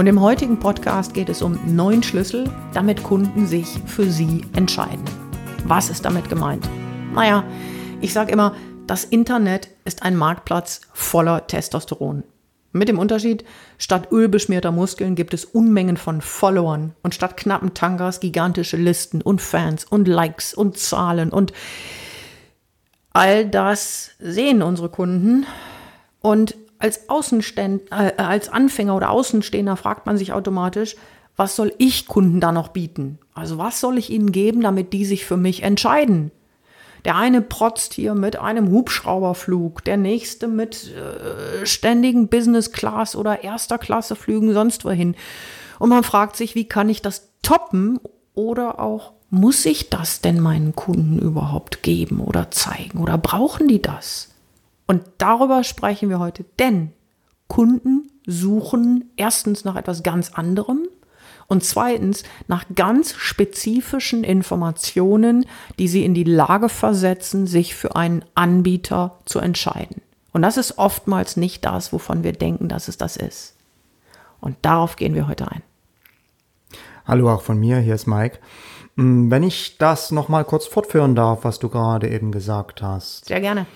Und im heutigen Podcast geht es um neun Schlüssel, damit Kunden sich für Sie entscheiden. Was ist damit gemeint? Naja, ich sage immer, das Internet ist ein Marktplatz voller Testosteron. Mit dem Unterschied, statt ölbeschmierter Muskeln gibt es Unmengen von Followern und statt knappen Tangas gigantische Listen und Fans und Likes und Zahlen und all das sehen unsere Kunden und als Außenständ, äh, als Anfänger oder Außenstehender fragt man sich automatisch, was soll ich Kunden da noch bieten? Also was soll ich ihnen geben, damit die sich für mich entscheiden? Der eine protzt hier mit einem Hubschrauberflug, der nächste mit äh, ständigen Business Class oder erster Klasse Flügen sonst wohin. Und man fragt sich, wie kann ich das toppen oder auch muss ich das denn meinen Kunden überhaupt geben oder zeigen oder brauchen die das? Und darüber sprechen wir heute, denn Kunden suchen erstens nach etwas ganz anderem und zweitens nach ganz spezifischen Informationen, die sie in die Lage versetzen, sich für einen Anbieter zu entscheiden. Und das ist oftmals nicht das, wovon wir denken, dass es das ist. Und darauf gehen wir heute ein. Hallo auch von mir, hier ist Mike. Hm, wenn ich das nochmal kurz fortführen darf, was du gerade eben gesagt hast. Sehr gerne.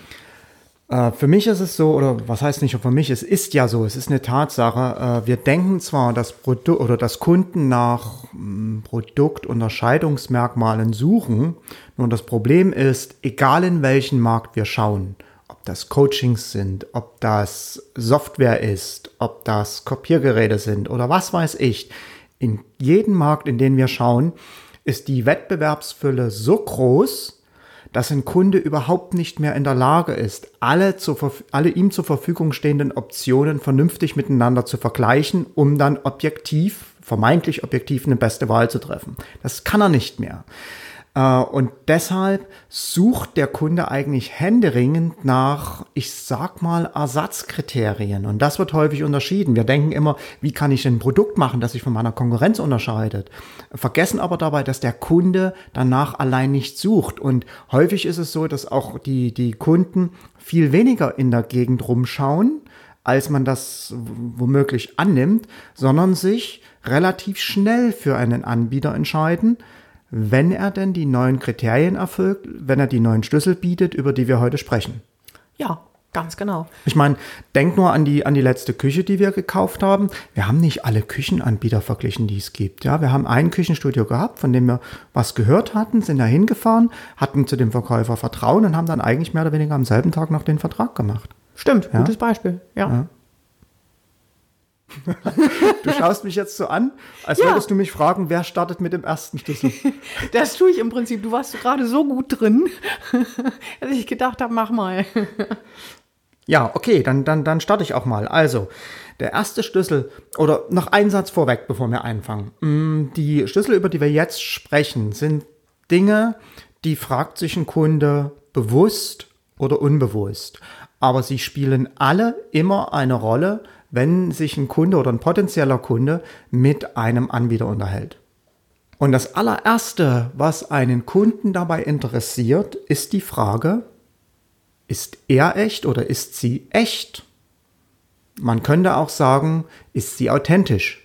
Äh, für mich ist es so, oder was heißt nicht für mich, es ist ja so, es ist eine Tatsache. Äh, wir denken zwar, dass Produkt oder dass Kunden nach hm, Produktunterscheidungsmerkmalen suchen, nur das Problem ist, egal in welchen Markt wir schauen, ob das Coachings sind, ob das Software ist, ob das Kopiergeräte sind oder was weiß ich, in jedem Markt, in den wir schauen, ist die Wettbewerbsfülle so groß, dass ein Kunde überhaupt nicht mehr in der Lage ist, alle, zu, alle ihm zur Verfügung stehenden Optionen vernünftig miteinander zu vergleichen, um dann objektiv, vermeintlich objektiv eine beste Wahl zu treffen. Das kann er nicht mehr. Äh, und deshalb sucht der Kunde eigentlich händeringend nach, ich sag mal, Ersatzkriterien. Und das wird häufig unterschieden. Wir denken immer, wie kann ich ein Produkt machen, das sich von meiner Konkurrenz unterscheidet? Vergessen aber dabei, dass der Kunde danach allein nicht sucht. Und häufig ist es so, dass auch die, die Kunden viel weniger in der Gegend rumschauen, als man das womöglich annimmt, sondern sich relativ schnell für einen Anbieter entscheiden, wenn er denn die neuen Kriterien erfüllt, wenn er die neuen Schlüssel bietet, über die wir heute sprechen. Ja, Ganz genau. Ich meine, denk nur an die, an die letzte Küche, die wir gekauft haben. Wir haben nicht alle Küchenanbieter verglichen, die es gibt. Ja, wir haben ein Küchenstudio gehabt, von dem wir was gehört hatten, sind da hingefahren, hatten zu dem Verkäufer Vertrauen und haben dann eigentlich mehr oder weniger am selben Tag noch den Vertrag gemacht. Stimmt, ja? gutes Beispiel. ja. ja. Du schaust mich jetzt so an, als ja. würdest du mich fragen, wer startet mit dem ersten Schlüssel. Das tue ich im Prinzip. Du warst gerade so gut drin, dass ich gedacht habe, mach mal. Ja, okay, dann, dann, dann starte ich auch mal. Also, der erste Schlüssel, oder noch ein Satz vorweg, bevor wir anfangen. Mm, die Schlüssel, über die wir jetzt sprechen, sind Dinge, die fragt sich ein Kunde bewusst oder unbewusst. Aber sie spielen alle immer eine Rolle, wenn sich ein Kunde oder ein potenzieller Kunde mit einem Anbieter unterhält. Und das allererste, was einen Kunden dabei interessiert, ist die Frage, ist er echt oder ist sie echt? Man könnte auch sagen, ist sie authentisch?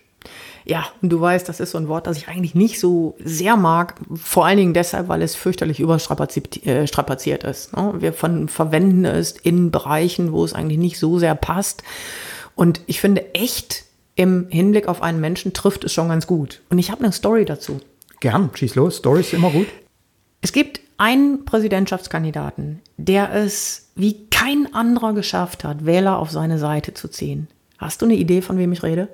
Ja, und du weißt, das ist so ein Wort, das ich eigentlich nicht so sehr mag. Vor allen Dingen deshalb, weil es fürchterlich überstrapaziert äh, ist. Ne? Wir verwenden es in Bereichen, wo es eigentlich nicht so sehr passt. Und ich finde, echt im Hinblick auf einen Menschen trifft es schon ganz gut. Und ich habe eine Story dazu. Gern, schieß los. Story ist immer gut. Es gibt einen Präsidentschaftskandidaten, der es wie kein anderer geschafft hat, Wähler auf seine Seite zu ziehen. Hast du eine Idee, von wem ich rede?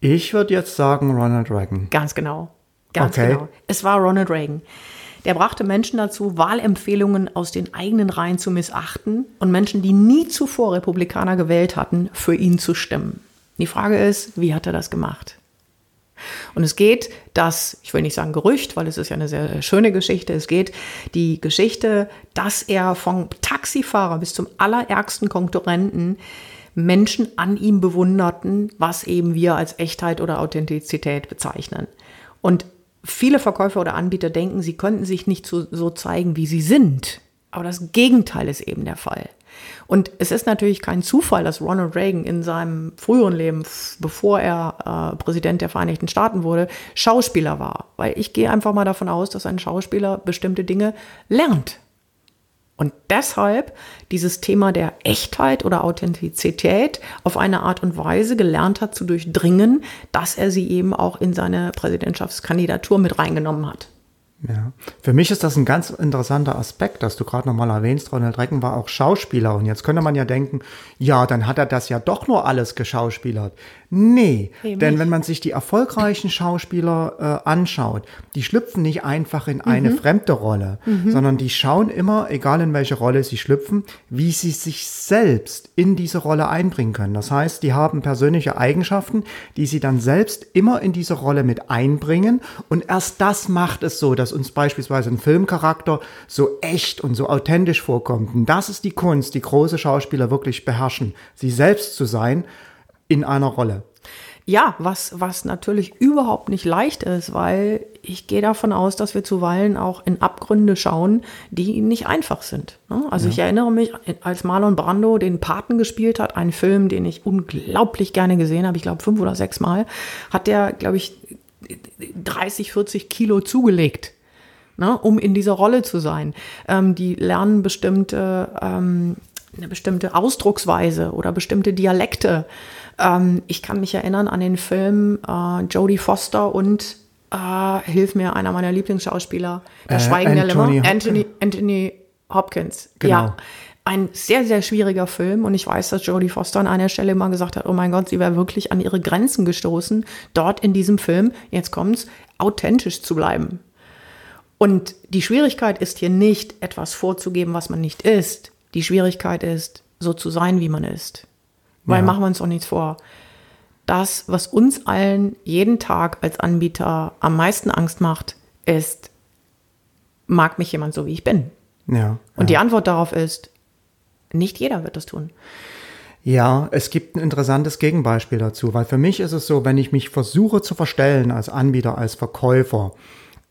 Ich würde jetzt sagen Ronald Reagan. Ganz genau. Ganz okay. genau. Es war Ronald Reagan. Der brachte Menschen dazu, Wahlempfehlungen aus den eigenen Reihen zu missachten und Menschen, die nie zuvor Republikaner gewählt hatten, für ihn zu stimmen. Die Frage ist, wie hat er das gemacht? Und es geht das, ich will nicht sagen Gerücht, weil es ist ja eine sehr schöne Geschichte, es geht die Geschichte, dass er vom Taxifahrer bis zum allerärgsten Konkurrenten Menschen an ihm bewunderten, was eben wir als Echtheit oder Authentizität bezeichnen. Und viele Verkäufer oder Anbieter denken, sie könnten sich nicht so, so zeigen, wie sie sind. Aber das Gegenteil ist eben der Fall. Und es ist natürlich kein Zufall, dass Ronald Reagan in seinem früheren Leben, bevor er äh, Präsident der Vereinigten Staaten wurde, Schauspieler war. Weil ich gehe einfach mal davon aus, dass ein Schauspieler bestimmte Dinge lernt. Und deshalb dieses Thema der Echtheit oder Authentizität auf eine Art und Weise gelernt hat zu durchdringen, dass er sie eben auch in seine Präsidentschaftskandidatur mit reingenommen hat. Ja. Für mich ist das ein ganz interessanter Aspekt, dass du gerade nochmal erwähnst, Ronald Reagan war auch Schauspieler. Und jetzt könnte man ja denken, ja, dann hat er das ja doch nur alles geschauspielert. Nee, Eben denn wenn man sich die erfolgreichen Schauspieler äh, anschaut, die schlüpfen nicht einfach in eine mhm. fremde Rolle, mhm. sondern die schauen immer, egal in welche Rolle sie schlüpfen, wie sie sich selbst in diese Rolle einbringen können. Das heißt, die haben persönliche Eigenschaften, die sie dann selbst immer in diese Rolle mit einbringen. Und erst das macht es so, dass uns beispielsweise ein Filmcharakter so echt und so authentisch vorkommt. Und das ist die Kunst, die große Schauspieler wirklich beherrschen, sie selbst zu sein in einer Rolle. Ja, was, was natürlich überhaupt nicht leicht ist, weil ich gehe davon aus, dass wir zuweilen auch in Abgründe schauen, die nicht einfach sind. Ne? Also ja. ich erinnere mich, als Marlon Brando den Paten gespielt hat, einen Film, den ich unglaublich gerne gesehen habe, ich glaube fünf oder sechs Mal, hat der, glaube ich, 30, 40 Kilo zugelegt. Ne, um in dieser Rolle zu sein. Ähm, die lernen bestimmte, ähm, eine bestimmte Ausdrucksweise oder bestimmte Dialekte. Ähm, ich kann mich erinnern an den Film äh, Jodie Foster und äh, hilf mir, einer meiner Lieblingsschauspieler, Der äh, Schweigen der Lämmer, Anthony, Anthony Hopkins. Genau. Ja, ein sehr, sehr schwieriger Film und ich weiß, dass Jodie Foster an einer Stelle mal gesagt hat, oh mein Gott, sie wäre wirklich an ihre Grenzen gestoßen, dort in diesem Film, jetzt kommt's, authentisch zu bleiben. Und die Schwierigkeit ist hier nicht, etwas vorzugeben, was man nicht ist. Die Schwierigkeit ist, so zu sein, wie man ist. Weil ja. machen wir uns auch nichts vor. Das, was uns allen jeden Tag als Anbieter am meisten Angst macht, ist, mag mich jemand so, wie ich bin? Ja. Und ja. die Antwort darauf ist, nicht jeder wird das tun. Ja, es gibt ein interessantes Gegenbeispiel dazu, weil für mich ist es so, wenn ich mich versuche zu verstellen als Anbieter, als Verkäufer,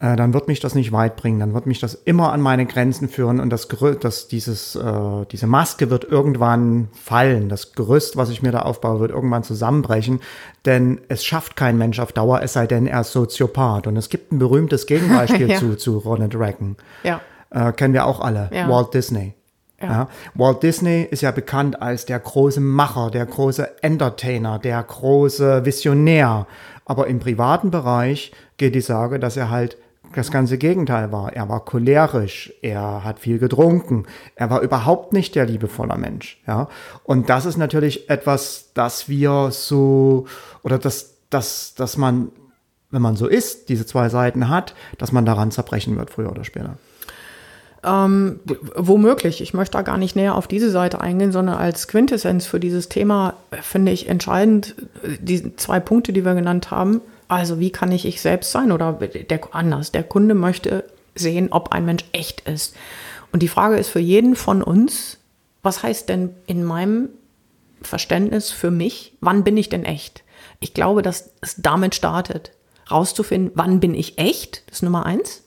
äh, dann wird mich das nicht weit bringen. Dann wird mich das immer an meine Grenzen führen und das Gerüst, das, dieses, äh, diese Maske wird irgendwann fallen. Das Gerüst, was ich mir da aufbaue, wird irgendwann zusammenbrechen, denn es schafft kein Mensch auf Dauer, es sei denn, er ist Soziopath. Und es gibt ein berühmtes Gegenbeispiel ja. zu, zu Ronald Reagan. Ja. Äh, kennen wir auch alle. Ja. Walt Disney. Ja. Ja. Walt Disney ist ja bekannt als der große Macher, der große Entertainer, der große Visionär. Aber im privaten Bereich geht die Sage, dass er halt das ganze Gegenteil war. Er war cholerisch, er hat viel getrunken, er war überhaupt nicht der liebevolle Mensch. Ja? Und das ist natürlich etwas, das wir so, oder das, das, dass man, wenn man so ist, diese zwei Seiten hat, dass man daran zerbrechen wird, früher oder später. Ähm, womöglich. Ich möchte da gar nicht näher auf diese Seite eingehen, sondern als Quintessenz für dieses Thema finde ich entscheidend äh, die zwei Punkte, die wir genannt haben. Also wie kann ich ich selbst sein oder der anders? Der Kunde möchte sehen, ob ein Mensch echt ist. Und die Frage ist für jeden von uns, was heißt denn in meinem Verständnis für mich, wann bin ich denn echt? Ich glaube, dass es damit startet, rauszufinden, wann bin ich echt, das ist Nummer eins.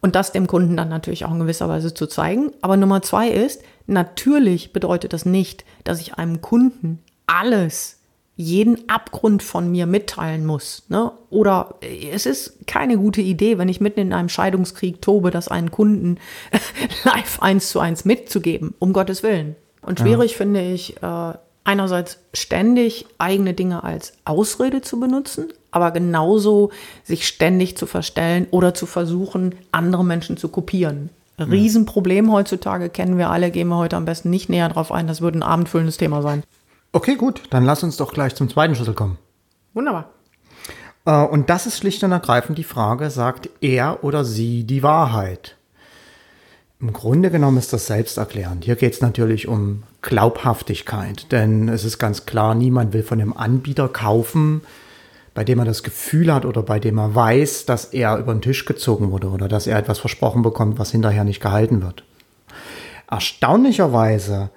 Und das dem Kunden dann natürlich auch in gewisser Weise zu zeigen. Aber Nummer zwei ist, natürlich bedeutet das nicht, dass ich einem Kunden alles jeden Abgrund von mir mitteilen muss. Ne? Oder äh, es ist keine gute Idee, wenn ich mitten in einem Scheidungskrieg tobe, das einen Kunden live eins zu eins mitzugeben, um Gottes Willen. Und schwierig ja. finde ich, äh, einerseits ständig eigene Dinge als Ausrede zu benutzen, aber genauso sich ständig zu verstellen oder zu versuchen, andere Menschen zu kopieren. Riesenproblem heutzutage, kennen wir alle, gehen wir heute am besten nicht näher drauf ein, das würde ein abendfüllendes Thema sein. Okay, gut, dann lass uns doch gleich zum zweiten Schlüssel kommen. Wunderbar. Äh, und das ist schlicht und ergreifend die Frage, sagt er oder sie die Wahrheit? Im Grunde genommen ist das selbsterklärend. Hier geht es natürlich um Glaubhaftigkeit, denn es ist ganz klar, niemand will von dem Anbieter kaufen, bei dem er das Gefühl hat oder bei dem er weiß, dass er über den Tisch gezogen wurde oder dass er etwas versprochen bekommt, was hinterher nicht gehalten wird. Erstaunlicherweise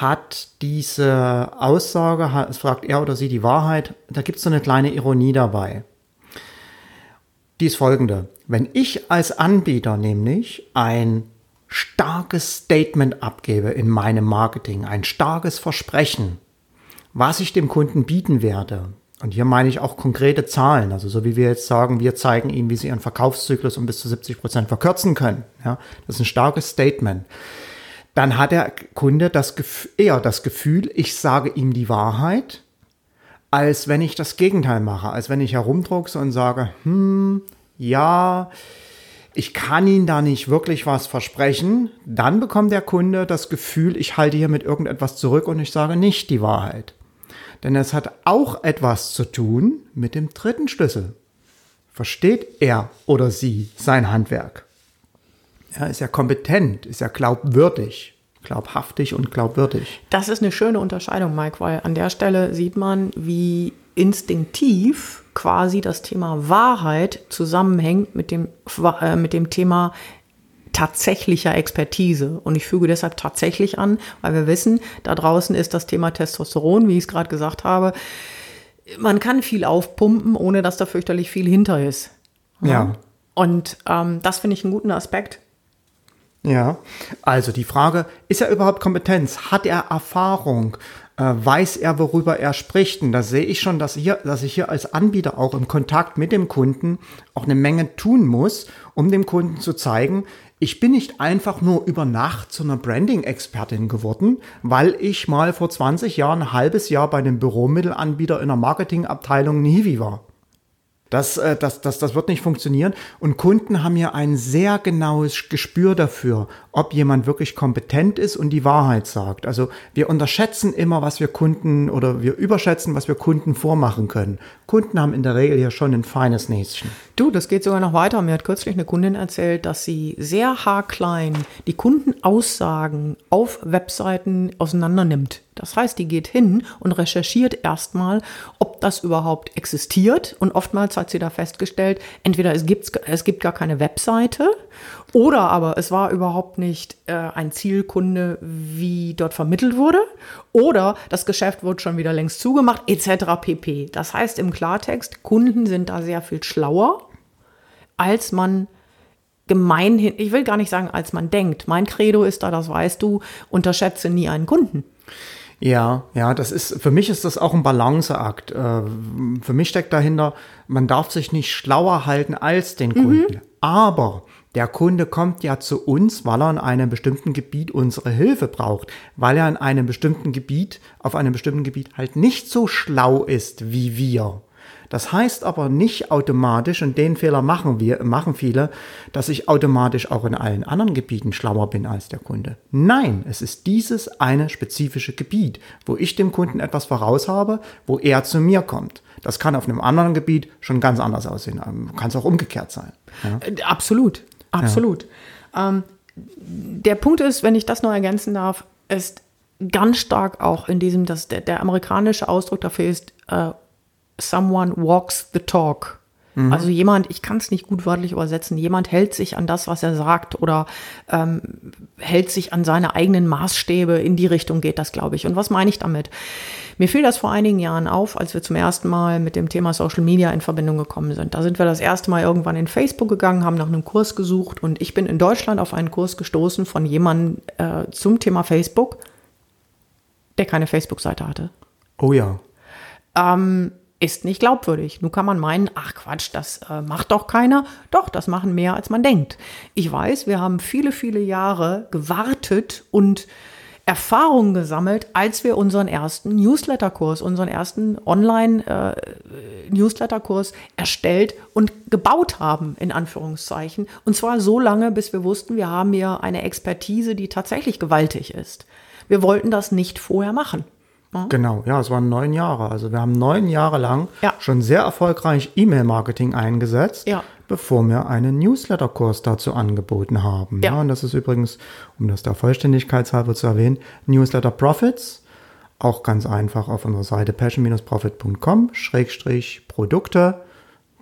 hat diese Aussage, fragt er oder sie die Wahrheit, da gibt es so eine kleine Ironie dabei. Die ist folgende. Wenn ich als Anbieter nämlich ein starkes Statement abgebe in meinem Marketing, ein starkes Versprechen, was ich dem Kunden bieten werde. Und hier meine ich auch konkrete Zahlen, also so wie wir jetzt sagen, wir zeigen Ihnen, wie Sie Ihren Verkaufszyklus um bis zu 70 Prozent verkürzen können. Ja, das ist ein starkes Statement. Dann hat der Kunde das eher das Gefühl, ich sage ihm die Wahrheit, als wenn ich das Gegenteil mache, als wenn ich herumdruckse und sage, hm, ja, ich kann Ihnen da nicht wirklich was versprechen, dann bekommt der Kunde das Gefühl, ich halte hier mit irgendetwas zurück und ich sage nicht die Wahrheit. Denn es hat auch etwas zu tun mit dem dritten Schlüssel. Versteht er oder sie sein Handwerk? Er ist ja kompetent, ist ja glaubwürdig, glaubhaftig und glaubwürdig. Das ist eine schöne Unterscheidung, Mike, weil an der Stelle sieht man, wie instinktiv quasi das Thema Wahrheit zusammenhängt mit dem, äh, mit dem Thema tatsächlicher Expertise. Und ich füge deshalb tatsächlich an, weil wir wissen, da draußen ist das Thema Testosteron, wie ich es gerade gesagt habe. Man kann viel aufpumpen, ohne dass da fürchterlich viel hinter ist. Ja. ja. Und ähm, das finde ich einen guten Aspekt. Ja, also die Frage, ist er überhaupt Kompetenz? Hat er Erfahrung? Äh, weiß er, worüber er spricht. Und da sehe ich schon, dass, hier, dass ich hier als Anbieter auch im Kontakt mit dem Kunden auch eine Menge tun muss, um dem Kunden zu zeigen, ich bin nicht einfach nur über Nacht zu einer Branding-Expertin geworden, weil ich mal vor 20 Jahren ein halbes Jahr bei einem Büromittelanbieter in der Marketingabteilung Nivi war. Das, äh, das, das, das wird nicht funktionieren. Und Kunden haben ja ein sehr genaues Gespür dafür, ob jemand wirklich kompetent ist und die Wahrheit sagt. Also wir unterschätzen immer, was wir Kunden oder wir überschätzen, was wir Kunden vormachen können. Kunden haben in der Regel ja schon ein feines Näschen. Du, das geht sogar noch weiter. Mir hat kürzlich eine Kundin erzählt, dass sie sehr haarklein die Kundenaussagen auf Webseiten auseinander nimmt. Das heißt, die geht hin und recherchiert erstmal, ob das überhaupt existiert. Und oftmals hat sie da festgestellt, entweder es gibt, es gibt gar keine Webseite oder aber es war überhaupt nicht äh, ein Zielkunde, wie dort vermittelt wurde. Oder das Geschäft wird schon wieder längst zugemacht, etc. pp. Das heißt im Klartext, Kunden sind da sehr viel schlauer, als man gemeinhin, ich will gar nicht sagen, als man denkt. Mein Credo ist da, das weißt du, unterschätze nie einen Kunden. Ja, ja, das ist, für mich ist das auch ein Balanceakt. Äh, für mich steckt dahinter, man darf sich nicht schlauer halten als den Kunden. Mhm. Aber der Kunde kommt ja zu uns, weil er in einem bestimmten Gebiet unsere Hilfe braucht, weil er in einem bestimmten Gebiet, auf einem bestimmten Gebiet halt nicht so schlau ist wie wir. Das heißt aber nicht automatisch, und den Fehler machen wir, machen viele, dass ich automatisch auch in allen anderen Gebieten schlauer bin als der Kunde. Nein, es ist dieses eine spezifische Gebiet, wo ich dem Kunden etwas voraus habe, wo er zu mir kommt. Das kann auf einem anderen Gebiet schon ganz anders aussehen. Ähm, kann es auch umgekehrt sein. Ja? Äh, absolut, absolut. Ja. Ähm, der Punkt ist, wenn ich das noch ergänzen darf, ist ganz stark auch in diesem, dass der, der amerikanische Ausdruck dafür ist, äh, someone walks the talk. Mhm. Also jemand, ich kann es nicht gut wörtlich übersetzen, jemand hält sich an das, was er sagt oder ähm, hält sich an seine eigenen Maßstäbe. In die Richtung geht das, glaube ich. Und was meine ich damit? Mir fiel das vor einigen Jahren auf, als wir zum ersten Mal mit dem Thema Social Media in Verbindung gekommen sind. Da sind wir das erste Mal irgendwann in Facebook gegangen, haben nach einem Kurs gesucht und ich bin in Deutschland auf einen Kurs gestoßen von jemandem äh, zum Thema Facebook, der keine Facebook-Seite hatte. Oh ja. Ähm, ist nicht glaubwürdig. Nun kann man meinen, ach Quatsch, das äh, macht doch keiner. Doch, das machen mehr, als man denkt. Ich weiß, wir haben viele, viele Jahre gewartet und Erfahrungen gesammelt, als wir unseren ersten Newsletter-Kurs, unseren ersten Online-Newsletter-Kurs äh, erstellt und gebaut haben, in Anführungszeichen. Und zwar so lange, bis wir wussten, wir haben hier eine Expertise, die tatsächlich gewaltig ist. Wir wollten das nicht vorher machen. Mhm. Genau, ja, es waren neun Jahre. Also wir haben neun Jahre lang ja. schon sehr erfolgreich E-Mail-Marketing eingesetzt, ja. bevor wir einen Newsletter-Kurs dazu angeboten haben. Ja. ja. und das ist übrigens, um das da vollständigkeitshalber zu erwähnen, Newsletter Profits Auch ganz einfach auf unserer Seite passion-profit.com-produkte.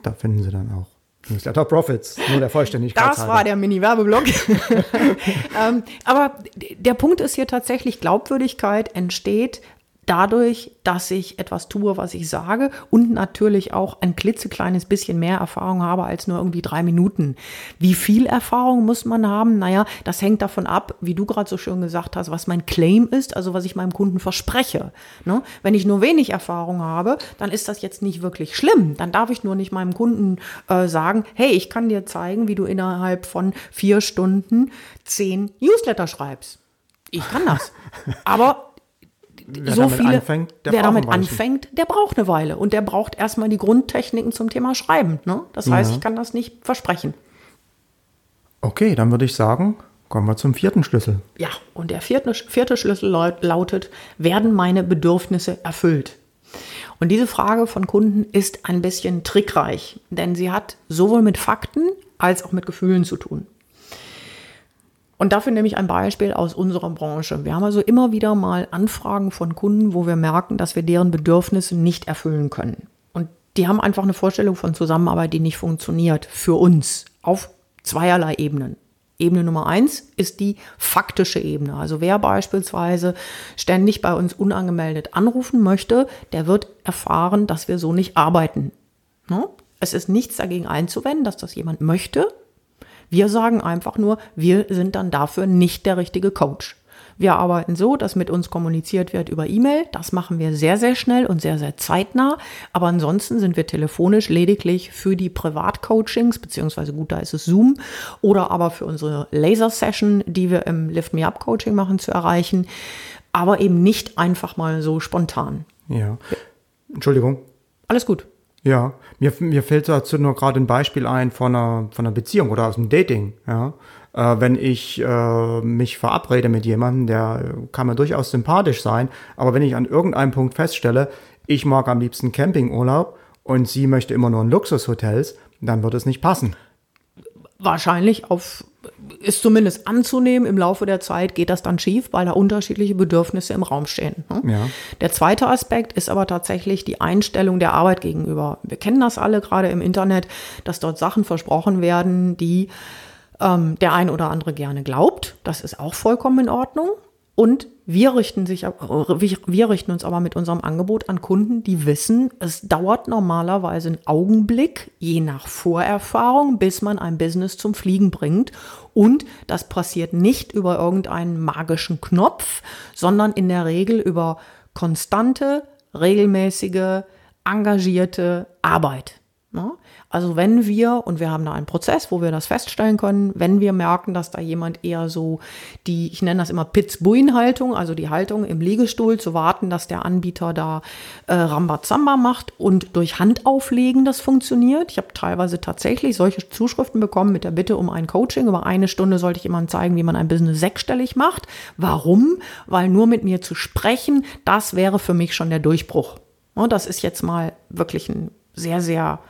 Da finden Sie dann auch Newsletter Profits, nur der Vollständigkeit. Das war der Mini-Werbeblock. ähm, aber der Punkt ist hier tatsächlich, Glaubwürdigkeit entsteht dadurch, dass ich etwas tue, was ich sage und natürlich auch ein klitzekleines bisschen mehr Erfahrung habe als nur irgendwie drei Minuten. Wie viel Erfahrung muss man haben? Naja, das hängt davon ab, wie du gerade so schön gesagt hast, was mein Claim ist, also was ich meinem Kunden verspreche. Ne? Wenn ich nur wenig Erfahrung habe, dann ist das jetzt nicht wirklich schlimm. Dann darf ich nur nicht meinem Kunden äh, sagen, hey, ich kann dir zeigen, wie du innerhalb von vier Stunden zehn Newsletter schreibst. Ich kann das. Aber wer so viele, anfängt, wer damit anfängt, der braucht eine Weile und der braucht erstmal die Grundtechniken zum Thema Schreiben. Ne? Das heißt, ja. ich kann das nicht versprechen. Okay, dann würde ich sagen, kommen wir zum vierten Schlüssel. Ja, und der vierte, vierte Schlüssel lautet, werden meine Bedürfnisse erfüllt? Und diese Frage von Kunden ist ein bisschen trickreich, denn sie hat sowohl mit Fakten als auch mit Gefühlen zu tun. Und dafür nehme ich ein Beispiel aus unserer Branche. Wir haben also immer wieder mal Anfragen von Kunden, wo wir merken, dass wir deren Bedürfnisse nicht erfüllen können. Und die haben einfach eine Vorstellung von Zusammenarbeit, die nicht funktioniert für uns auf zweierlei Ebenen. Ebene Nummer eins ist die faktische Ebene. Also wer beispielsweise ständig bei uns unangemeldet anrufen möchte, der wird erfahren, dass wir so nicht arbeiten. Ne? Es ist nichts dagegen einzuwenden, dass das jemand möchte. Wir sagen einfach nur, wir sind dann dafür nicht der richtige Coach. Wir arbeiten so, dass mit uns kommuniziert wird über E-Mail. Das machen wir sehr, sehr schnell und sehr, sehr zeitnah. Aber ansonsten sind wir telefonisch lediglich für die Privatcoachings, beziehungsweise gut, da ist es Zoom, oder aber für unsere Laser-Session, die wir im Lift Me Up Coaching machen, zu erreichen. Aber eben nicht einfach mal so spontan. Ja. Entschuldigung. Alles gut. Ja, mir, mir fällt dazu nur gerade ein Beispiel ein von einer, von einer Beziehung oder aus dem Dating. Ja. Äh, wenn ich äh, mich verabrede mit jemandem, der kann mir durchaus sympathisch sein, aber wenn ich an irgendeinem Punkt feststelle, ich mag am liebsten Campingurlaub und sie möchte immer nur in Luxushotels, dann wird es nicht passen. Wahrscheinlich auf ist zumindest anzunehmen, im Laufe der Zeit geht das dann schief, weil da unterschiedliche Bedürfnisse im Raum stehen. Ne? Ja. Der zweite Aspekt ist aber tatsächlich die Einstellung der Arbeit gegenüber. Wir kennen das alle gerade im Internet, dass dort Sachen versprochen werden, die ähm, der ein oder andere gerne glaubt. Das ist auch vollkommen in Ordnung. Und wir richten, sich, wir richten uns aber mit unserem Angebot an Kunden, die wissen, es dauert normalerweise einen Augenblick, je nach Vorerfahrung, bis man ein Business zum Fliegen bringt. Und das passiert nicht über irgendeinen magischen Knopf, sondern in der Regel über konstante, regelmäßige, engagierte Arbeit. Ne? Also wenn wir, und wir haben da einen Prozess, wo wir das feststellen können, wenn wir merken, dass da jemand eher so die, ich nenne das immer Pitz-Buin-Haltung, also die Haltung im Liegestuhl zu warten, dass der Anbieter da äh, Rambazamba macht und durch Handauflegen das funktioniert. Ich habe teilweise tatsächlich solche Zuschriften bekommen mit der Bitte um ein Coaching. Über eine Stunde sollte ich jemandem zeigen, wie man ein Business sechsstellig macht. Warum? Weil nur mit mir zu sprechen, das wäre für mich schon der Durchbruch. Und das ist jetzt mal wirklich ein sehr, sehr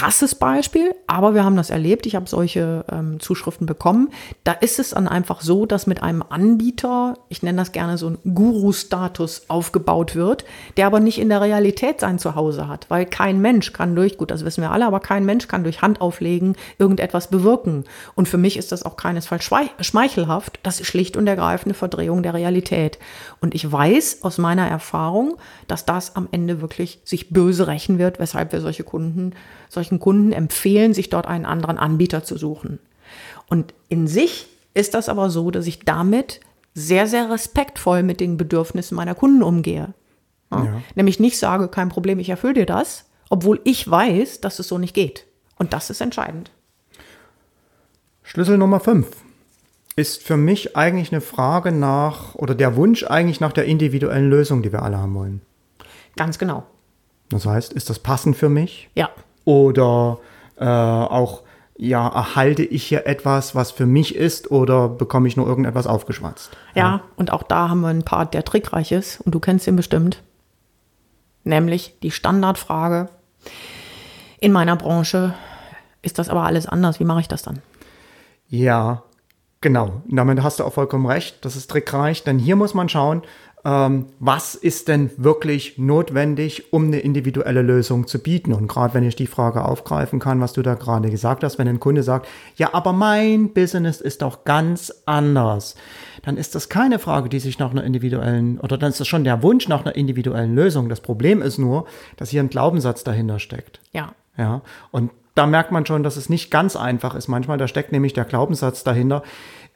krasses Beispiel, aber wir haben das erlebt. Ich habe solche ähm, Zuschriften bekommen. Da ist es dann einfach so, dass mit einem Anbieter, ich nenne das gerne so ein Guru-Status aufgebaut wird, der aber nicht in der Realität sein Zuhause hat, weil kein Mensch kann durch, gut, das wissen wir alle, aber kein Mensch kann durch Handauflegen irgendetwas bewirken. Und für mich ist das auch keinesfalls schmeichelhaft. Das ist schlicht und ergreifend eine Verdrehung der Realität. Und ich weiß aus meiner Erfahrung, dass das am Ende wirklich sich böse rächen wird, weshalb wir solche Kunden solchen Kunden empfehlen, sich dort einen anderen Anbieter zu suchen. Und in sich ist das aber so, dass ich damit sehr, sehr respektvoll mit den Bedürfnissen meiner Kunden umgehe. Ja? Ja. Nämlich nicht sage, kein Problem, ich erfülle dir das, obwohl ich weiß, dass es so nicht geht. Und das ist entscheidend. Schlüssel Nummer 5 ist für mich eigentlich eine Frage nach oder der Wunsch eigentlich nach der individuellen Lösung, die wir alle haben wollen. Ganz genau. Das heißt, ist das passend für mich? Ja. Oder äh, auch, ja, erhalte ich hier etwas, was für mich ist, oder bekomme ich nur irgendetwas aufgeschwatzt? Ja, ja, und auch da haben wir einen Part, der trickreich ist, und du kennst ihn bestimmt. Nämlich die Standardfrage. In meiner Branche ist das aber alles anders. Wie mache ich das dann? Ja, genau. Damit hast du auch vollkommen recht. Das ist trickreich, denn hier muss man schauen, was ist denn wirklich notwendig, um eine individuelle Lösung zu bieten? Und gerade wenn ich die Frage aufgreifen kann, was du da gerade gesagt hast, wenn ein Kunde sagt, ja, aber mein Business ist doch ganz anders, dann ist das keine Frage, die sich nach einer individuellen, oder dann ist das schon der Wunsch nach einer individuellen Lösung. Das Problem ist nur, dass hier ein Glaubenssatz dahinter steckt. Ja. Ja. Und da merkt man schon, dass es nicht ganz einfach ist. Manchmal, da steckt nämlich der Glaubenssatz dahinter,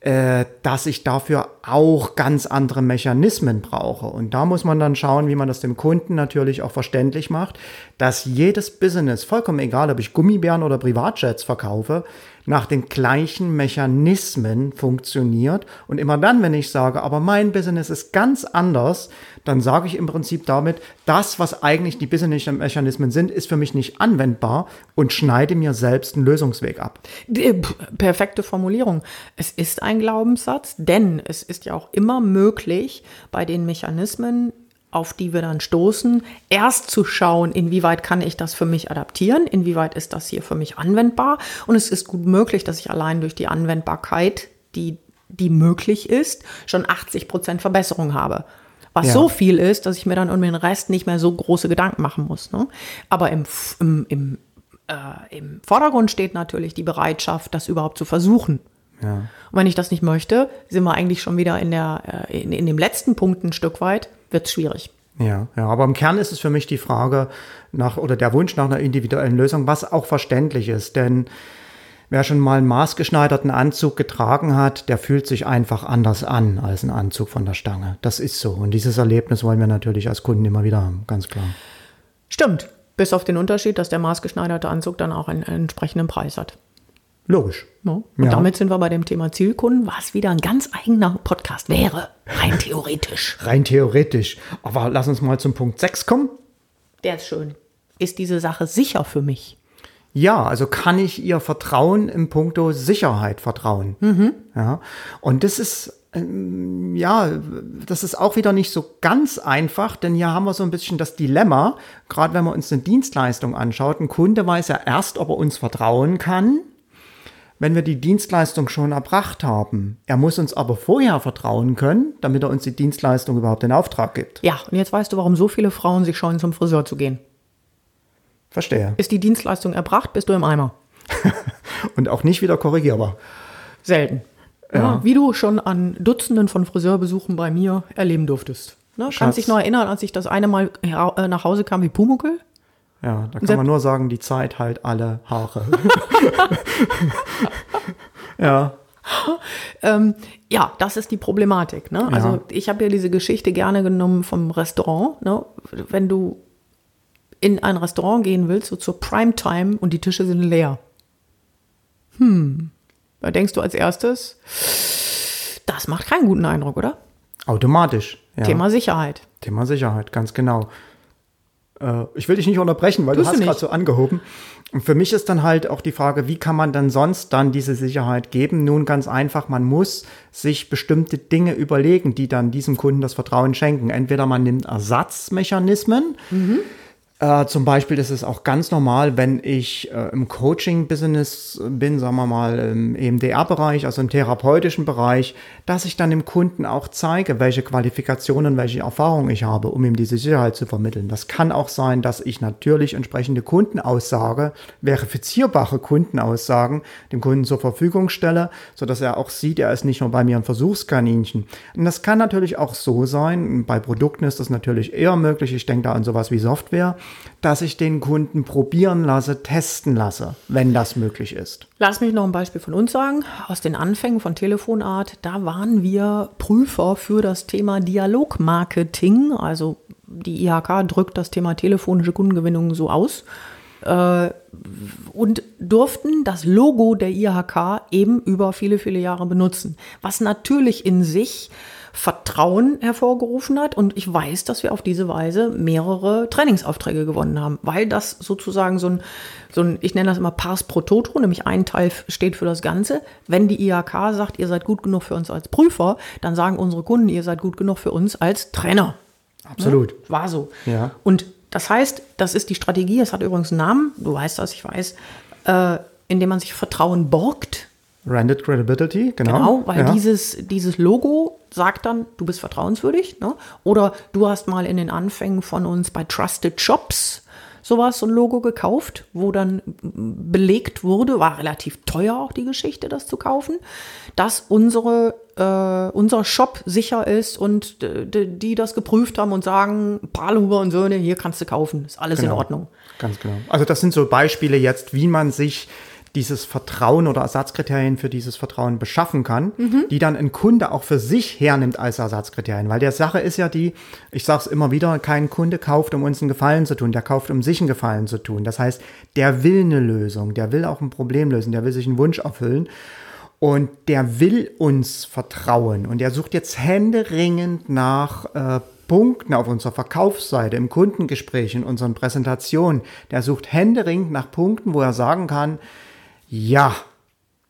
äh, dass ich dafür auch ganz andere Mechanismen brauche. Und da muss man dann schauen, wie man das dem Kunden natürlich auch verständlich macht, dass jedes Business, vollkommen egal, ob ich Gummibären oder Privatjets verkaufe, nach den gleichen Mechanismen funktioniert. Und immer dann, wenn ich sage, aber mein Business ist ganz anders, dann sage ich im Prinzip damit, das, was eigentlich die Business-Mechanismen sind, ist für mich nicht anwendbar und schneide mir selbst einen Lösungsweg ab. Perfekte Formulierung. Es ist ein Glaubenssatz, denn es ist ja auch immer möglich, bei den Mechanismen auf die wir dann stoßen, erst zu schauen, inwieweit kann ich das für mich adaptieren, inwieweit ist das hier für mich anwendbar. Und es ist gut möglich, dass ich allein durch die Anwendbarkeit, die, die möglich ist, schon 80 Prozent Verbesserung habe. Was ja. so viel ist, dass ich mir dann um den Rest nicht mehr so große Gedanken machen muss. Ne? Aber im, im, im, äh, im Vordergrund steht natürlich die Bereitschaft, das überhaupt zu versuchen. Ja. Und wenn ich das nicht möchte, sind wir eigentlich schon wieder in, der, äh, in, in dem letzten Punkt ein Stück weit wird es schwierig. Ja, ja, aber im Kern ist es für mich die Frage nach oder der Wunsch nach einer individuellen Lösung, was auch verständlich ist, denn wer schon mal einen maßgeschneiderten Anzug getragen hat, der fühlt sich einfach anders an als ein Anzug von der Stange. Das ist so und dieses Erlebnis wollen wir natürlich als Kunden immer wieder haben, ganz klar. Stimmt, bis auf den Unterschied, dass der maßgeschneiderte Anzug dann auch einen, einen entsprechenden Preis hat. Logisch. Ja. Und ja. damit sind wir bei dem Thema Zielkunden, was wieder ein ganz eigener Podcast wäre. Rein theoretisch. Rein theoretisch. Aber lass uns mal zum Punkt 6 kommen. Der ist schön. Ist diese Sache sicher für mich? Ja, also kann ich ihr Vertrauen im Punkto Sicherheit vertrauen. Mhm. Ja. Und das ist ähm, ja, das ist auch wieder nicht so ganz einfach, denn hier haben wir so ein bisschen das Dilemma, gerade wenn man uns eine Dienstleistung anschaut. Ein Kunde weiß ja erst, ob er uns vertrauen kann, wenn wir die Dienstleistung schon erbracht haben. Er muss uns aber vorher vertrauen können, damit er uns die Dienstleistung überhaupt in Auftrag gibt. Ja, und jetzt weißt du, warum so viele Frauen sich scheuen, zum Friseur zu gehen. Verstehe. Ist die Dienstleistung erbracht, bist du im Eimer. und auch nicht wieder korrigierbar. Selten. Ja. ja. wie du schon an Dutzenden von Friseurbesuchen bei mir erleben durftest. Ne? Kannst dich noch erinnern, als ich das eine Mal äh, nach Hause kam wie Pumuckel? Ja, da kann Sepp man nur sagen, die Zeit halt alle Haare. ja. Ähm, ja, das ist die Problematik. Ne? Also ja. ich habe ja diese Geschichte gerne genommen vom Restaurant. Ne? Wenn du in ein Restaurant gehen willst, so zur Primetime und die Tische sind leer. Hm, da denkst du als erstes, das macht keinen guten Eindruck, oder? Automatisch. Ja. Thema Sicherheit. Thema Sicherheit, ganz genau. Äh, ich will dich nicht unterbrechen, weil Tust du hast gerade so angehoben. Und für mich ist dann halt auch die Frage, wie kann man dann sonst dann diese Sicherheit geben? Nun ganz einfach, man muss sich bestimmte Dinge überlegen, die dann diesem Kunden das Vertrauen schenken. Entweder man nimmt Ersatzmechanismen, mhm äh, zum Beispiel ist es auch ganz normal, wenn ich äh, im Coaching-Business bin, sagen wir mal im EMDR-Bereich, also im therapeutischen Bereich, dass ich dann dem Kunden auch zeige, welche Qualifikationen, welche Erfahrungen ich habe, um ihm diese Sicherheit zu vermitteln. Das kann auch sein, dass ich natürlich entsprechende Kundenaussage, verifizierbare Kundenaussagen dem Kunden zur Verfügung stelle, sodass er auch sieht, er ist nicht nur bei mir ein Versuchskaninchen. Und das kann natürlich auch so sein, bei Produkten ist das natürlich eher möglich, ich denke da an sowas wie Software, dass ich den Kunden probieren lasse, testen lasse, wenn das möglich ist. Lass mich noch ein Beispiel von uns sagen. Aus den Anfängen von Telefonart, da waren wir Prüfer für das Thema Dialogmarketing. Also die IHK drückt das Thema telefonische Kundengewinnung so aus äh, und durften das Logo der IHK eben über viele, viele Jahre benutzen. Was natürlich in sich Vertrauen hervorgerufen hat. Und ich weiß, dass wir auf diese Weise mehrere Trainingsaufträge gewonnen haben, weil das sozusagen so ein, so ein ich nenne das immer Pars pro Toto, nämlich ein Teil steht für das Ganze. Wenn die IHK sagt, ihr seid gut genug für uns als Prüfer, dann sagen unsere Kunden, ihr seid gut genug für uns als Trainer. Absolut. Ja, war so. Ja. Und das heißt, das ist die Strategie, es hat übrigens einen Namen, du weißt das, ich weiß, äh, indem man sich Vertrauen borgt Branded Credibility, genau. Genau, weil ja. dieses, dieses Logo sagt dann, du bist vertrauenswürdig. Ne? Oder du hast mal in den Anfängen von uns bei Trusted Shops sowas, so ein Logo gekauft, wo dann belegt wurde, war relativ teuer auch die Geschichte, das zu kaufen, dass unsere, äh, unser Shop sicher ist und die, die das geprüft haben und sagen, Palhuber und Söhne, hier kannst du kaufen, ist alles genau. in Ordnung. Ganz genau. Also das sind so Beispiele jetzt, wie man sich dieses Vertrauen oder Ersatzkriterien für dieses Vertrauen beschaffen kann, mhm. die dann ein Kunde auch für sich hernimmt als Ersatzkriterien. Weil der Sache ist ja die, ich sage es immer wieder, kein Kunde kauft, um uns einen Gefallen zu tun, der kauft, um sich einen Gefallen zu tun. Das heißt, der will eine Lösung, der will auch ein Problem lösen, der will sich einen Wunsch erfüllen. Und der will uns vertrauen. Und der sucht jetzt händeringend nach äh, Punkten auf unserer Verkaufsseite, im Kundengespräch, in unseren Präsentationen. Der sucht händeringend nach Punkten, wo er sagen kann, ja,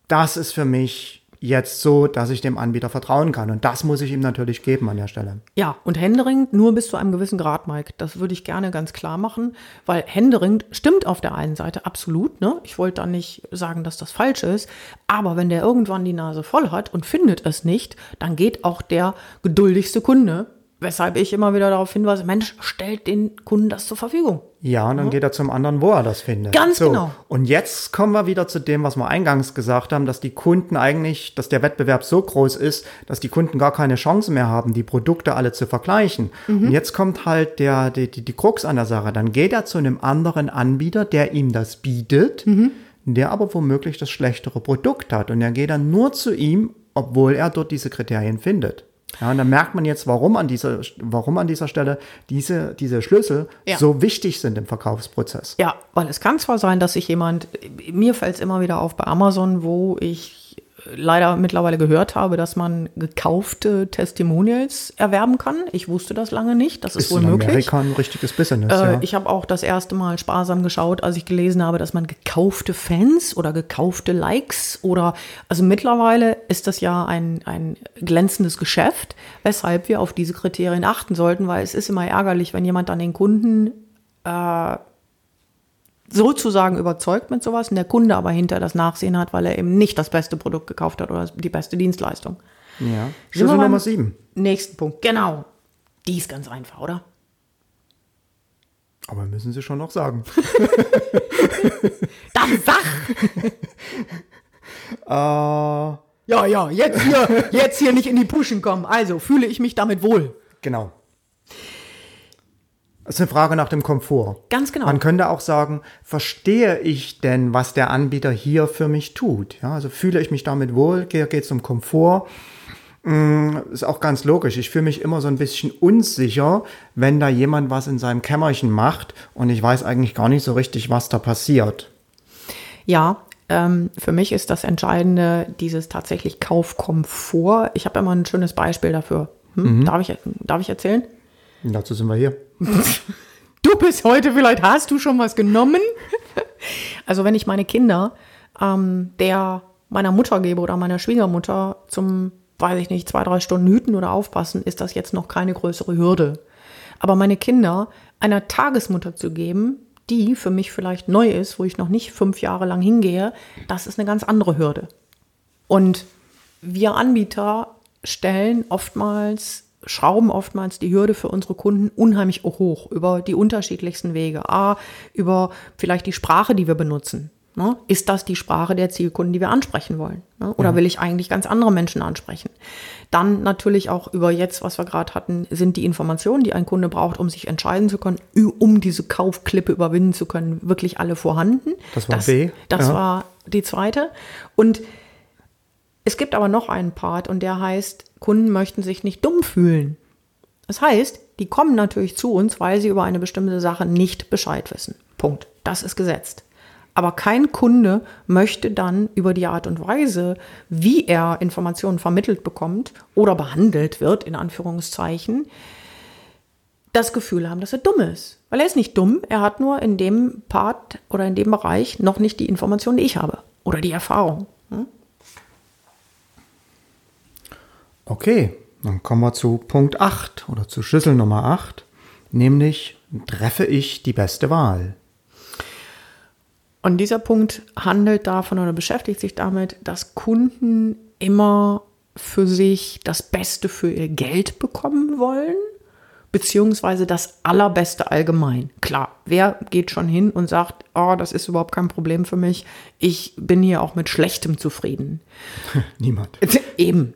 das ist für mich jetzt so, dass ich dem Anbieter vertrauen kann. Und das muss ich ihm natürlich geben an der Stelle. Ja, und Händering nur bis zu einem gewissen Grad, Mike. Das würde ich gerne ganz klar machen, weil Händering stimmt auf der einen Seite absolut. Ne? Ich wollte da nicht sagen, dass das falsch ist. Aber wenn der irgendwann die Nase voll hat und findet es nicht, dann geht auch der geduldigste Kunde Weshalb ich immer wieder darauf hinweise, Mensch, stellt den Kunden das zur Verfügung. Ja, und dann ja. geht er zum anderen, wo er das findet. Ganz so. genau. Und jetzt kommen wir wieder zu dem, was wir eingangs gesagt haben, dass die Kunden eigentlich, dass der Wettbewerb so groß ist, dass die Kunden gar keine Chance mehr haben, die Produkte alle zu vergleichen. Mhm. Und jetzt kommt halt der, die, die, die Krux an der Sache. Dann geht er zu einem anderen Anbieter, der ihm das bietet, mhm. der aber womöglich das schlechtere Produkt hat. Und er geht dann nur zu ihm, obwohl er dort diese Kriterien findet. Ja, und dann merkt man jetzt, warum an dieser, warum an dieser Stelle diese, diese Schlüssel ja. so wichtig sind im Verkaufsprozess. Ja, weil es kann zwar sein, dass sich jemand, mir fällt es immer wieder auf bei Amazon, wo ich leider mittlerweile gehört habe, dass man gekaufte Testimonials erwerben kann. Ich wusste das lange nicht. Das ist, ist wohl in möglich. Amerika ein richtiges Business. Äh, ja. Ich habe auch das erste Mal sparsam geschaut, als ich gelesen habe, dass man gekaufte Fans oder gekaufte Likes oder also mittlerweile ist das ja ein, ein glänzendes Geschäft, weshalb wir auf diese Kriterien achten sollten, weil es ist immer ärgerlich, wenn jemand dann den Kunden äh, sozusagen überzeugt mit sowas und der Kunde aber hinter das Nachsehen hat, weil er eben nicht das beste Produkt gekauft hat oder die beste Dienstleistung. Ja. Schlüssel Nummer sieben. Nächsten Punkt. Genau. Die ist ganz einfach, oder? Aber müssen Sie schon noch sagen. Dann sag! uh, ja, ja, jetzt hier, jetzt hier nicht in die Puschen kommen. Also fühle ich mich damit wohl. Genau. Das ist eine Frage nach dem Komfort. Ganz genau. Man könnte auch sagen, verstehe ich denn, was der Anbieter hier für mich tut? Ja, also fühle ich mich damit wohl? Geht es um Komfort? Mm, ist auch ganz logisch. Ich fühle mich immer so ein bisschen unsicher, wenn da jemand was in seinem Kämmerchen macht und ich weiß eigentlich gar nicht so richtig, was da passiert. Ja, ähm, für mich ist das Entscheidende dieses tatsächlich Kaufkomfort. Ich habe immer ein schönes Beispiel dafür. Hm? Mhm. Darf, ich, darf ich erzählen? dazu sind wir hier. Du bist heute, vielleicht hast du schon was genommen. Also wenn ich meine Kinder ähm, der meiner Mutter gebe oder meiner Schwiegermutter zum, weiß ich nicht, zwei, drei Stunden hüten oder aufpassen, ist das jetzt noch keine größere Hürde. Aber meine Kinder einer Tagesmutter zu geben, die für mich vielleicht neu ist, wo ich noch nicht fünf Jahre lang hingehe, das ist eine ganz andere Hürde. Und wir Anbieter stellen oftmals schrauben oftmals die Hürde für unsere Kunden unheimlich hoch über die unterschiedlichsten Wege. A, über vielleicht die Sprache, die wir benutzen. Ne? Ist das die Sprache der Zielkunden, die wir ansprechen wollen? Ne? Oder ja. will ich eigentlich ganz andere Menschen ansprechen? Dann natürlich auch über jetzt, was wir gerade hatten, sind die Informationen, die ein Kunde braucht, um sich entscheiden zu können, um diese Kaufklippe überwinden zu können, wirklich alle vorhanden. Das war das, B. Das ja. war die zweite. Und es gibt aber noch einen Part und der heißt, Kunden möchten sich nicht dumm fühlen. Das heißt, die kommen natürlich zu uns, weil sie über eine bestimmte Sache nicht Bescheid wissen. Punkt. Das ist gesetzt. Aber kein Kunde möchte dann über die Art und Weise, wie er Informationen vermittelt bekommt oder behandelt wird, in Anführungszeichen, das Gefühl haben, dass er dumm ist. Weil er ist nicht dumm, er hat nur in dem Part oder in dem Bereich noch nicht die Informationen, die ich habe oder die Erfahrung. Hm? Okay, dann kommen wir zu Punkt 8 oder zu Schlüssel Nummer 8, nämlich treffe ich die beste Wahl. Und dieser Punkt handelt davon oder beschäftigt sich damit, dass Kunden immer für sich das Beste für ihr Geld bekommen wollen, beziehungsweise das Allerbeste allgemein. Klar, wer geht schon hin und sagt, oh, das ist überhaupt kein Problem für mich, ich bin hier auch mit Schlechtem zufrieden. Niemand. Eben.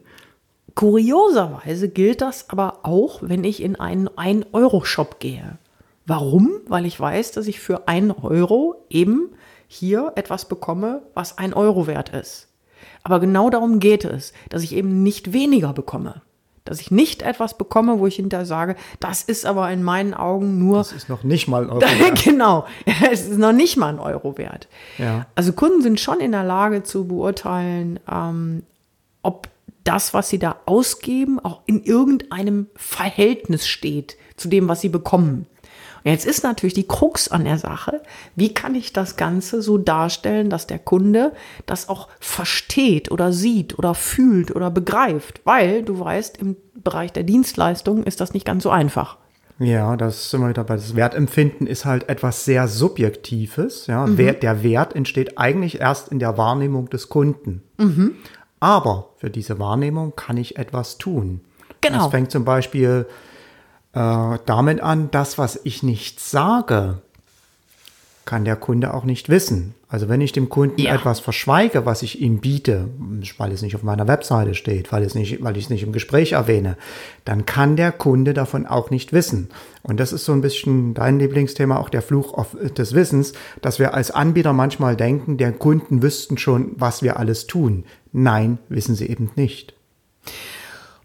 Kurioserweise gilt das aber auch, wenn ich in einen 1-Euro-Shop gehe. Warum? Weil ich weiß, dass ich für 1 Euro eben hier etwas bekomme, was ein Euro wert ist. Aber genau darum geht es, dass ich eben nicht weniger bekomme. Dass ich nicht etwas bekomme, wo ich hinterher sage, das ist aber in meinen Augen nur. Das ist noch nicht mal ein Euro wert. genau, es ist noch nicht mal ein Euro wert. Ja. Also Kunden sind schon in der Lage zu beurteilen, ähm, ob das, was sie da ausgeben, auch in irgendeinem Verhältnis steht zu dem, was sie bekommen. Jetzt ist natürlich die Krux an der Sache, wie kann ich das Ganze so darstellen, dass der Kunde das auch versteht oder sieht oder fühlt oder begreift, weil du weißt, im Bereich der Dienstleistung ist das nicht ganz so einfach. Ja, das sind wir wieder bei das Wertempfinden ist halt etwas sehr Subjektives. Ja, mhm. Der Wert entsteht eigentlich erst in der Wahrnehmung des Kunden. Mhm. Aber für diese Wahrnehmung kann ich etwas tun. Genau. Das fängt zum Beispiel äh, damit an, das, was ich nicht sage, kann der Kunde auch nicht wissen. Also wenn ich dem Kunden ja. etwas verschweige, was ich ihm biete, weil es nicht auf meiner Webseite steht, weil, es nicht, weil ich es nicht im Gespräch erwähne, dann kann der Kunde davon auch nicht wissen. Und das ist so ein bisschen dein Lieblingsthema, auch der Fluch des Wissens, dass wir als Anbieter manchmal denken, der Kunden wüssten schon, was wir alles tun. Nein, wissen sie eben nicht.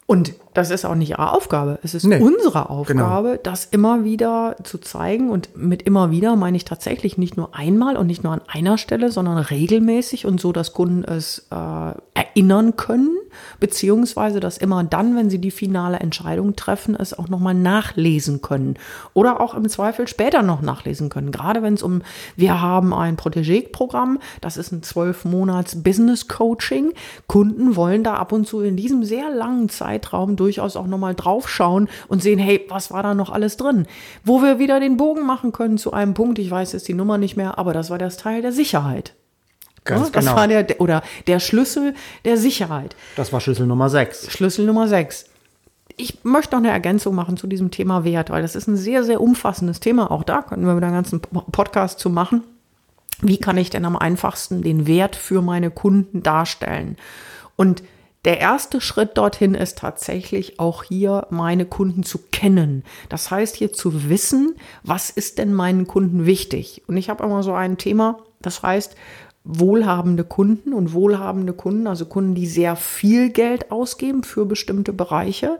Und das ist auch nicht ihre Aufgabe. Es ist nee, unsere Aufgabe, genau. das immer wieder zu zeigen. Und mit immer wieder meine ich tatsächlich nicht nur einmal und nicht nur an einer Stelle, sondern regelmäßig und so, dass Kunden es äh, erinnern können, beziehungsweise dass immer dann, wenn sie die finale Entscheidung treffen, es auch nochmal nachlesen können. Oder auch im Zweifel später noch nachlesen können. Gerade wenn es um, wir haben ein Protégé-Programm, das ist ein zwölf Monats Business Coaching. Kunden wollen da ab und zu in diesem sehr langen Zeitraum durchaus auch nochmal draufschauen und sehen, hey, was war da noch alles drin? Wo wir wieder den Bogen machen können zu einem Punkt, ich weiß jetzt die Nummer nicht mehr, aber das war das Teil der Sicherheit. Ganz ja, das genau. war der, oder der Schlüssel der Sicherheit. Das war Schlüssel Nummer 6. Schlüssel Nummer 6. Ich möchte noch eine Ergänzung machen zu diesem Thema Wert, weil das ist ein sehr, sehr umfassendes Thema. Auch da können wir wieder einen ganzen Podcast zu machen. Wie kann ich denn am einfachsten den Wert für meine Kunden darstellen? Und der erste Schritt dorthin ist tatsächlich auch hier meine Kunden zu kennen. Das heißt hier zu wissen, was ist denn meinen Kunden wichtig? Und ich habe immer so ein Thema, das heißt, wohlhabende Kunden und wohlhabende Kunden, also Kunden, die sehr viel Geld ausgeben für bestimmte Bereiche,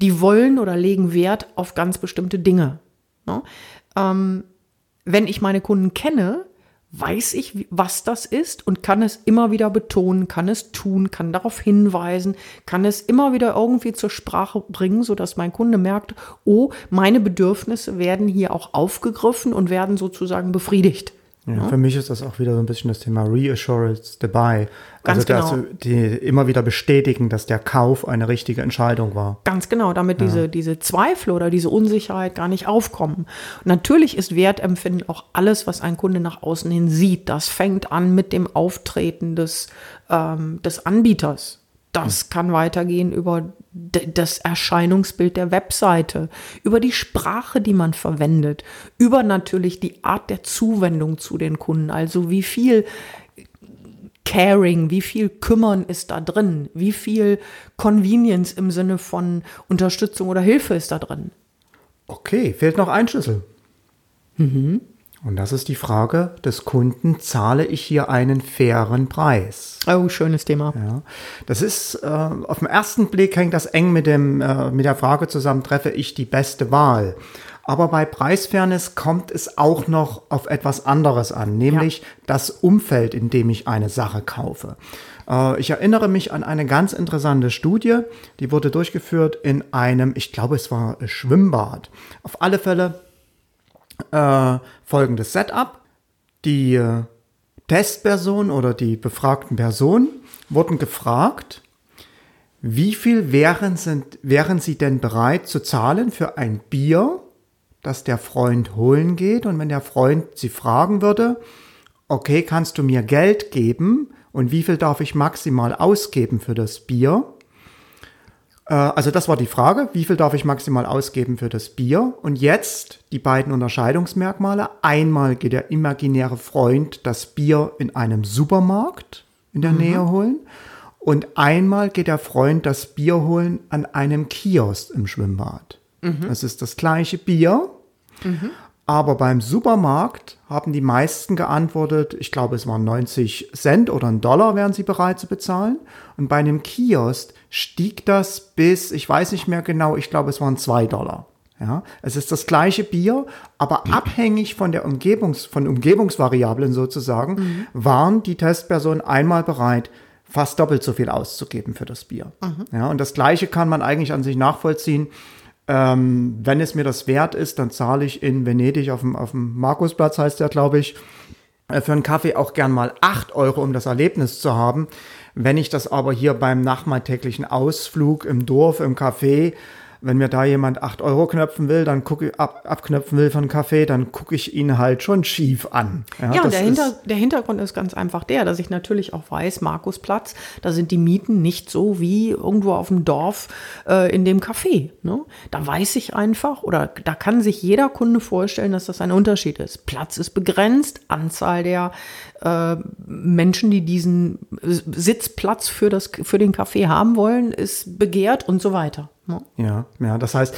die wollen oder legen Wert auf ganz bestimmte Dinge. Ne? Ähm, wenn ich meine Kunden kenne, weiß ich, was das ist und kann es immer wieder betonen, kann es tun, kann darauf hinweisen, kann es immer wieder irgendwie zur Sprache bringen, sodass mein Kunde merkt, oh, meine Bedürfnisse werden hier auch aufgegriffen und werden sozusagen befriedigt. Ja. Für mich ist das auch wieder so ein bisschen das Thema Reassurance dabei. Ganz also, genau. dass die immer wieder bestätigen, dass der Kauf eine richtige Entscheidung war. Ganz genau, damit ja. diese, diese Zweifel oder diese Unsicherheit gar nicht aufkommen. Und natürlich ist Wertempfinden auch alles, was ein Kunde nach außen hin sieht. Das fängt an mit dem Auftreten des, ähm, des Anbieters. Das kann weitergehen über das Erscheinungsbild der Webseite, über die Sprache, die man verwendet, über natürlich die Art der Zuwendung zu den Kunden, also wie viel Caring, wie viel Kümmern ist da drin, wie viel Convenience im Sinne von Unterstützung oder Hilfe ist da drin. Okay, fehlt noch ein Schlüssel. Mhm. Und das ist die Frage des Kunden, zahle ich hier einen fairen Preis? Oh, schönes Thema. Ja, das ist, äh, auf den ersten Blick hängt das eng mit, dem, äh, mit der Frage zusammen, treffe ich die beste Wahl? Aber bei Preisfairness kommt es auch noch auf etwas anderes an, nämlich ja. das Umfeld, in dem ich eine Sache kaufe. Äh, ich erinnere mich an eine ganz interessante Studie, die wurde durchgeführt in einem, ich glaube es war Schwimmbad. Auf alle Fälle äh, folgendes Setup. Die äh, Testperson oder die befragten Personen wurden gefragt, wie viel wären, sind, wären sie denn bereit zu zahlen für ein Bier, das der Freund holen geht? Und wenn der Freund sie fragen würde, okay, kannst du mir Geld geben und wie viel darf ich maximal ausgeben für das Bier? Äh, also das war die Frage, wie viel darf ich maximal ausgeben für das Bier? Und jetzt die beiden Unterscheidungsmerkmale. Einmal geht der imaginäre Freund das Bier in einem Supermarkt in der mhm. Nähe holen. Und einmal geht der Freund das Bier holen an einem Kiosk im Schwimmbad. Mhm. Das ist das gleiche Bier. Mhm. Aber beim Supermarkt haben die meisten geantwortet, ich glaube es waren 90 Cent oder ein Dollar wären sie bereit zu bezahlen. Und bei einem Kiosk stieg das bis, ich weiß nicht mehr genau, ich glaube es waren zwei Dollar. Ja, es ist das gleiche Bier, aber abhängig von der Umgebungs, von Umgebungsvariablen sozusagen, mhm. waren die Testpersonen einmal bereit, fast doppelt so viel auszugeben für das Bier. Mhm. Ja, und das Gleiche kann man eigentlich an sich nachvollziehen. Ähm, wenn es mir das wert ist, dann zahle ich in Venedig auf dem, auf dem Markusplatz, heißt der, glaube ich, äh, für einen Kaffee auch gern mal acht Euro, um das Erlebnis zu haben. Wenn ich das aber hier beim nachmittäglichen Ausflug im Dorf, im Café wenn mir da jemand 8 Euro knöpfen will, dann gucke ab, abknöpfen will von Kaffee, dann gucke ich ihn halt schon schief an. Ja, ja und der, Hinter, der Hintergrund ist ganz einfach der, dass ich natürlich auch weiß, Markusplatz, da sind die Mieten nicht so wie irgendwo auf dem Dorf äh, in dem Café. Ne? Da weiß ich einfach oder da kann sich jeder Kunde vorstellen, dass das ein Unterschied ist. Platz ist begrenzt, Anzahl der äh, Menschen, die diesen Sitzplatz für, das, für den Kaffee haben wollen, ist begehrt und so weiter. Ne? Ja, ja, das heißt,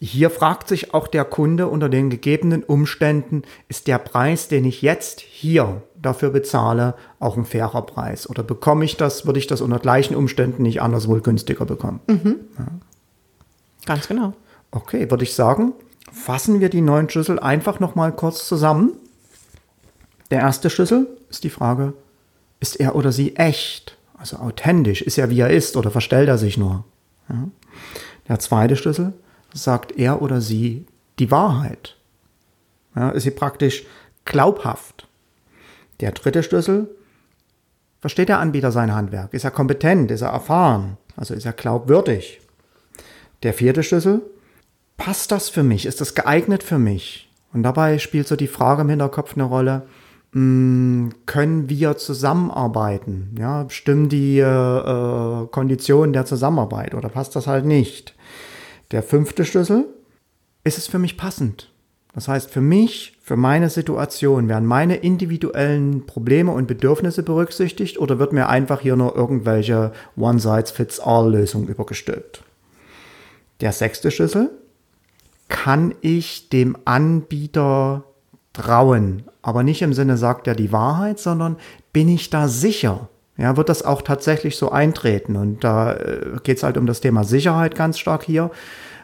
hier fragt sich auch der Kunde unter den gegebenen Umständen, ist der Preis, den ich jetzt hier dafür bezahle, auch ein fairer Preis? Oder bekomme ich das, würde ich das unter gleichen Umständen nicht anders wohl günstiger bekommen? Mhm. Ja. Ganz genau. Okay, würde ich sagen, fassen wir die neuen Schlüssel einfach nochmal kurz zusammen. Der erste Schlüssel ist die Frage, ist er oder sie echt? Also authentisch, ist er wie er ist oder verstellt er sich nur? Ja. Der zweite Schlüssel sagt er oder sie die Wahrheit. Ja, ist sie praktisch glaubhaft. Der dritte Schlüssel, versteht der Anbieter sein Handwerk? Ist er kompetent? Ist er erfahren? Also ist er glaubwürdig? Der vierte Schlüssel, passt das für mich? Ist das geeignet für mich? Und dabei spielt so die Frage im Hinterkopf eine Rolle, können wir zusammenarbeiten? Ja, stimmen die äh, Konditionen der Zusammenarbeit oder passt das halt nicht? Der fünfte Schlüssel, ist es für mich passend? Das heißt, für mich, für meine Situation, werden meine individuellen Probleme und Bedürfnisse berücksichtigt oder wird mir einfach hier nur irgendwelche One-Size-Fits-All-Lösungen übergestülpt? Der sechste Schlüssel, kann ich dem Anbieter trauen? Aber nicht im Sinne, sagt er die Wahrheit, sondern bin ich da sicher? ja, wird das auch tatsächlich so eintreten. Und da äh, geht es halt um das Thema Sicherheit ganz stark hier,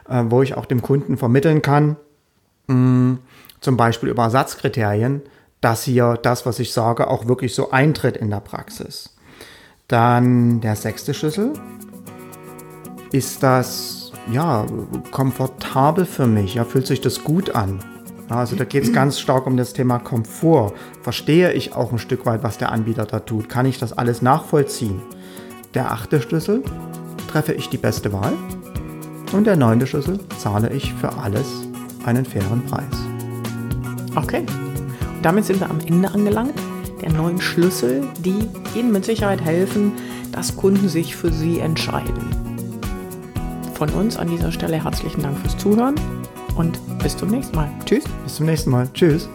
äh, wo ich auch dem Kunden vermitteln kann, mm, zum Beispiel über Ersatzkriterien, dass hier das, was ich sage, auch wirklich so eintritt in der Praxis. Dann der sechste Schlüssel. Ist das ja komfortabel für mich? Ja, fühlt sich das gut an? Also da geht es ganz stark um das Thema Komfort. Verstehe ich auch ein Stück weit, was der Anbieter da tut? Kann ich das alles nachvollziehen? Der achte Schlüssel, treffe ich die beste Wahl? Und der neunte Schlüssel, zahle ich für alles einen fairen Preis? Okay, und damit sind wir am Ende angelangt. Der neuen Schlüssel, die Ihnen mit Sicherheit helfen, dass Kunden sich für Sie entscheiden. Von uns an dieser Stelle herzlichen Dank fürs Zuhören und bis zum nächsten Mal. Tschüss. Bis zum nächsten Mal. Tschüss.